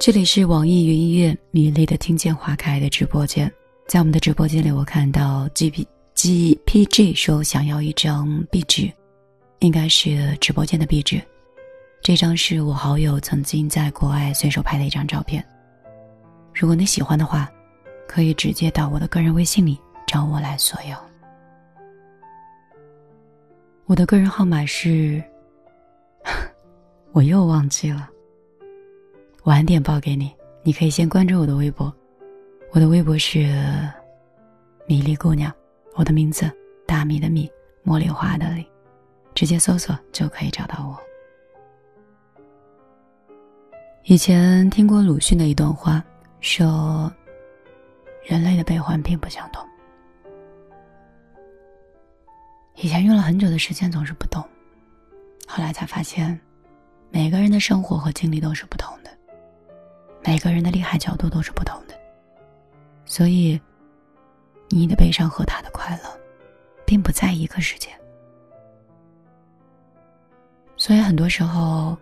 这里是网易云音乐米粒的听见花开的直播间，在我们的直播间里，我看到 G P G P G 说想要一张壁纸，应该是直播间的壁纸。这张是我好友曾经在国外随手拍的一张照片。如果你喜欢的话，可以直接到我的个人微信里找我来索要。我的个人号码是，我又忘记了。晚点报给你，你可以先关注我的微博，我的微博是米粒姑娘，我的名字大米的米，茉莉花的莉，直接搜索就可以找到我。以前听过鲁迅的一段话，说人类的悲欢并不相同。以前用了很久的时间总是不懂，后来才发现，每个人的生活和经历都是不同的。每个人的厉害角度都是不同的，所以你的悲伤和他的快乐，并不在一个世界。所以很多时候，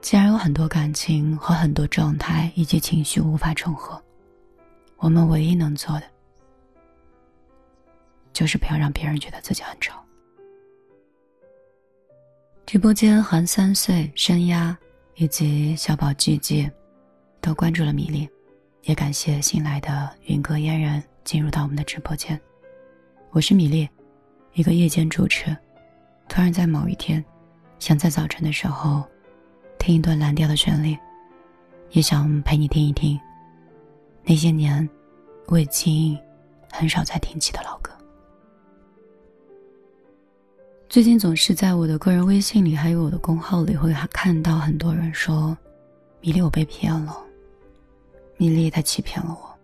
既然有很多感情和很多状态以及情绪无法重合，我们唯一能做的，就是不要让别人觉得自己很丑。直播间韩三岁深压。以及小宝、季季，都关注了米粒，也感谢新来的云歌嫣然进入到我们的直播间。我是米粒，一个夜间主持。突然在某一天，想在早晨的时候听一段蓝调的旋律，也想陪你听一听那些年我已经很少再听起的老歌。最近总是在我的个人微信里，还有我的公号里，会看到很多人说：“米粒，我被骗了。”米粒他欺骗了我，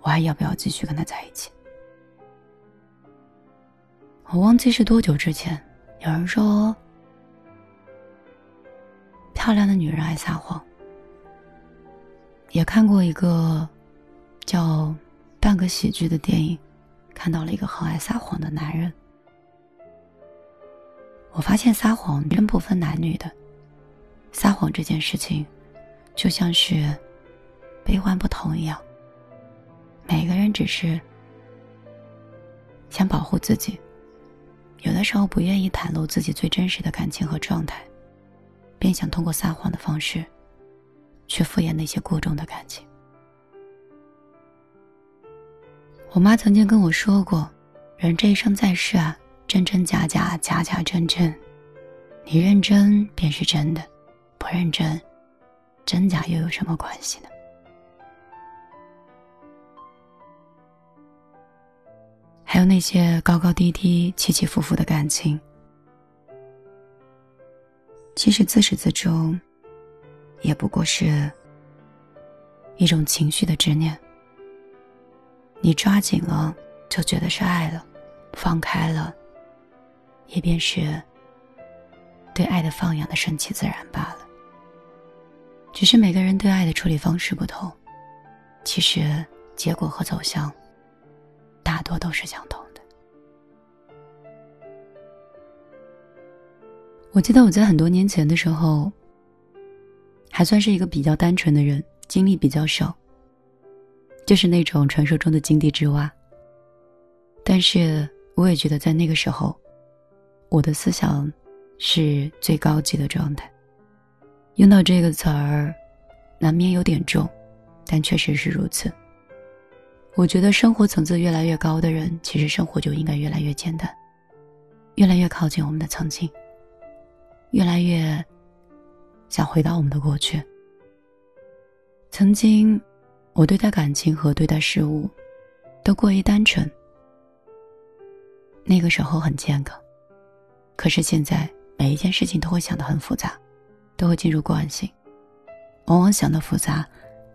我还要不要继续跟他在一起？我忘记是多久之前，有人说：“漂亮的女人爱撒谎。”也看过一个叫《半个喜剧》的电影，看到了一个很爱撒谎的男人。我发现撒谎真不分男女的，撒谎这件事情，就像是悲欢不同一样。每个人只是想保护自己，有的时候不愿意袒露自己最真实的感情和状态，便想通过撒谎的方式，去敷衍那些过重的感情。我妈曾经跟我说过，人这一生在世啊。真真假假，假假真真，你认真便是真的，不认真，真假又有什么关系呢？还有那些高高低低、起起伏伏的感情，其实自始至终，也不过是一种情绪的执念。你抓紧了，就觉得是爱了；放开了。也便是对爱的放养的顺其自然罢了。只是每个人对爱的处理方式不同，其实结果和走向大多都是相同的。我记得我在很多年前的时候，还算是一个比较单纯的人，经历比较少，就是那种传说中的井底之蛙。但是我也觉得在那个时候。我的思想是最高级的状态。用到这个词儿，难免有点重，但确实是如此。我觉得生活层次越来越高的人，其实生活就应该越来越简单，越来越靠近我们的曾经，越来越想回到我们的过去。曾经，我对待感情和对待事物都过于单纯，那个时候很健康。可是现在，每一件事情都会想得很复杂，都会进入惯性，往往想的复杂，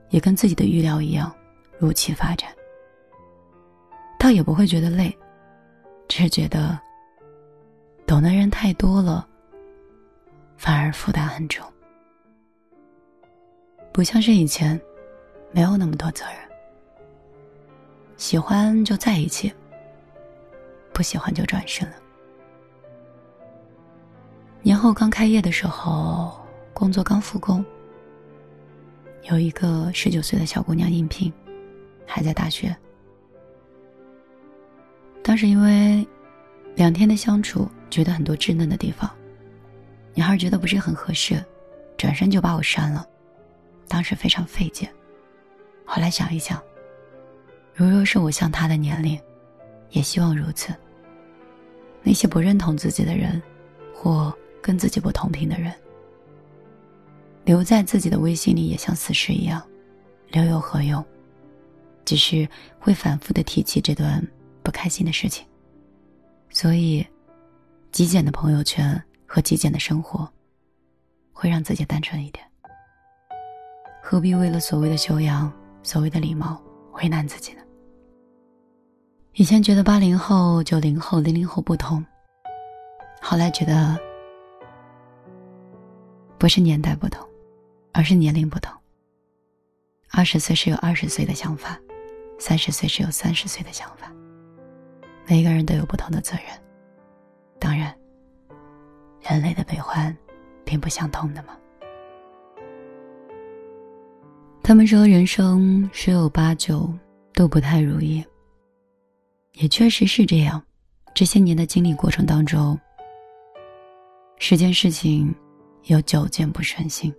也跟自己的预料一样，如期发展。倒也不会觉得累，只是觉得懂的人太多了，反而负担很重。不像是以前，没有那么多责任，喜欢就在一起，不喜欢就转身了。年后刚开业的时候，工作刚复工，有一个十九岁的小姑娘应聘，还在大学。是因为两天的相处，觉得很多稚嫩的地方，女孩觉得不是很合适，转身就把我删了。当时非常费解，后来想一想，如若是我像她的年龄，也希望如此。那些不认同自己的人，或跟自己不同频的人。留在自己的微信里也像死尸一样，留有何用？只是会反复的提起这段不开心的事情。所以，极简的朋友圈和极简的生活，会让自己单纯一点。何必为了所谓的修养、所谓的礼貌，为难自己呢？以前觉得八零后、九零后、零零后不同，后来觉得不是年代不同。而是年龄不同。二十岁是有二十岁的想法，三十岁是有三十岁的想法。每个人都有不同的责任。当然，人类的悲欢，并不相通的嘛。他们说人生十有八九都不太如意，也确实是这样。这些年的经历过程当中，十件事情有九件不顺心。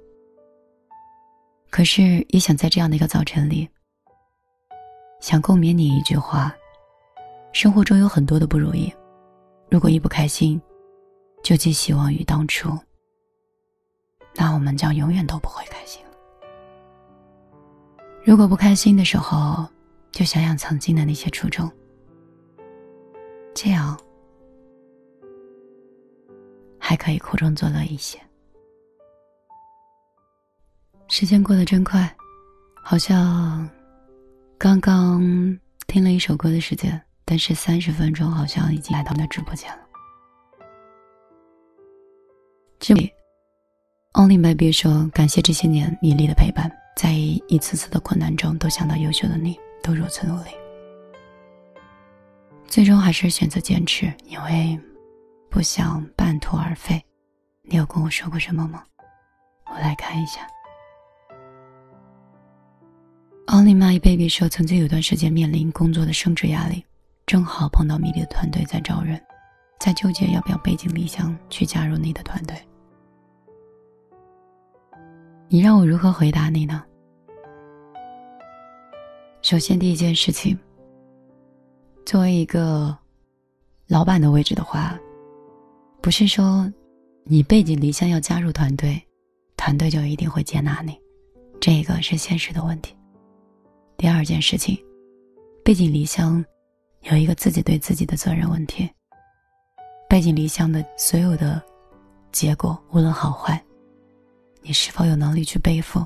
可是，也想在这样的一个早晨里，想共勉你一句话：生活中有很多的不如意，如果一不开心，就寄希望于当初，那我们将永远都不会开心了。如果不开心的时候，就想想曾经的那些初衷，这样还可以苦中作乐一些。时间过得真快，好像刚刚听了一首歌的时间，但是三十分钟好像已经来到那直播间了。这里，Only Baby 说：“感谢这些年米粒的陪伴，在一次次的困难中都想到优秀的你，都如此努力，最终还是选择坚持，因为不想半途而废。”你有跟我说过什么吗？我来看一下。Only my baby 说，曾经有段时间面临工作的升职压力，正好碰到米粒的团队在招人，在纠结要不要背井离乡去加入你的团队。你让我如何回答你呢？首先，第一件事情，作为一个老板的位置的话，不是说你背井离乡要加入团队，团队就一定会接纳你，这个是现实的问题。第二件事情，背井离乡，有一个自己对自己的责任问题。背井离乡的所有的结果，无论好坏，你是否有能力去背负，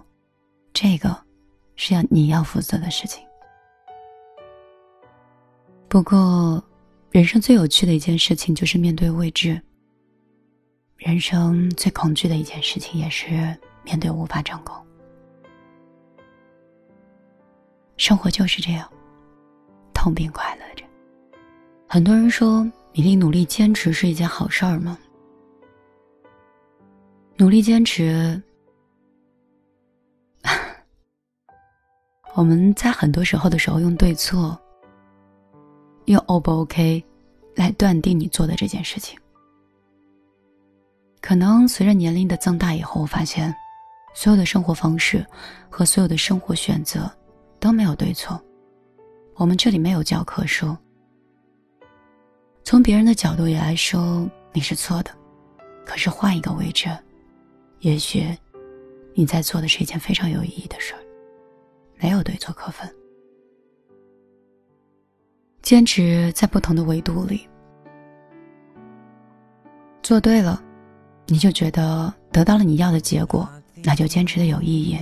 这个是要你要负责的事情。不过，人生最有趣的一件事情就是面对未知。人生最恐惧的一件事情也是面对无法掌控。生活就是这样，痛并快乐。很多人说，米粒努力坚持是一件好事儿吗？努力坚持，我们在很多时候的时候用对错，用 O 不 OK 来断定你做的这件事情。可能随着年龄的增大以后，我发现，所有的生活方式和所有的生活选择。都没有对错，我们这里没有教科书。从别人的角度也来说，你是错的。可是换一个位置，也许你在做的是一件非常有意义的事儿。没有对错可分，坚持在不同的维度里做对了，你就觉得得到了你要的结果，那就坚持的有意义。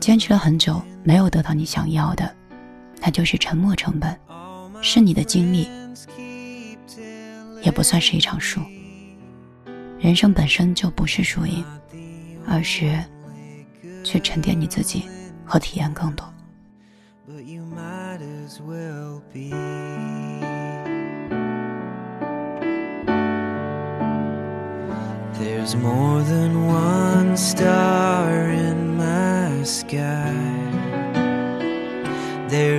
坚持了很久没有得到你想要的，那就是沉没成本，是你的经历，也不算是一场输。人生本身就不是输赢，而是去沉淀你自己和体验更多。But you might as well be. There's more than one star in my sky.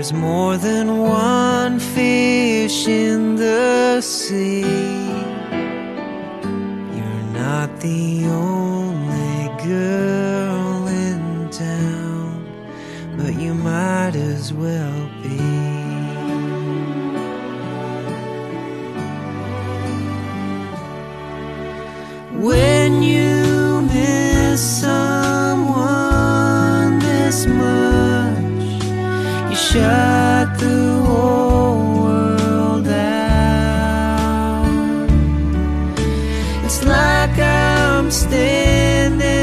There's more than one fish in the sea. You're not the only girl in town, but you might as well be. It's like I'm standing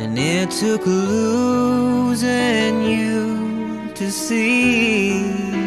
And it took losing you to see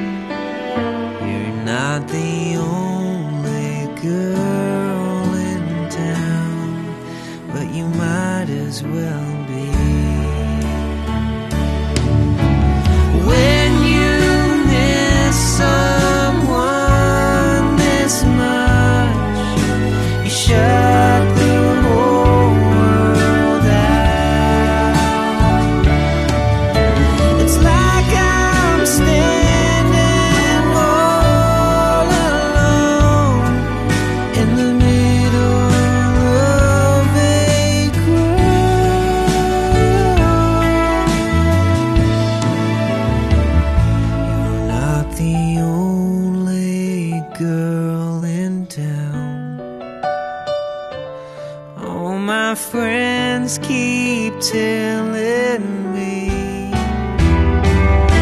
friends keep telling me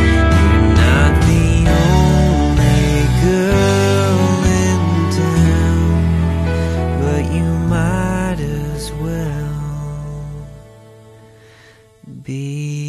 you're not the only girl in town, but you might as well be.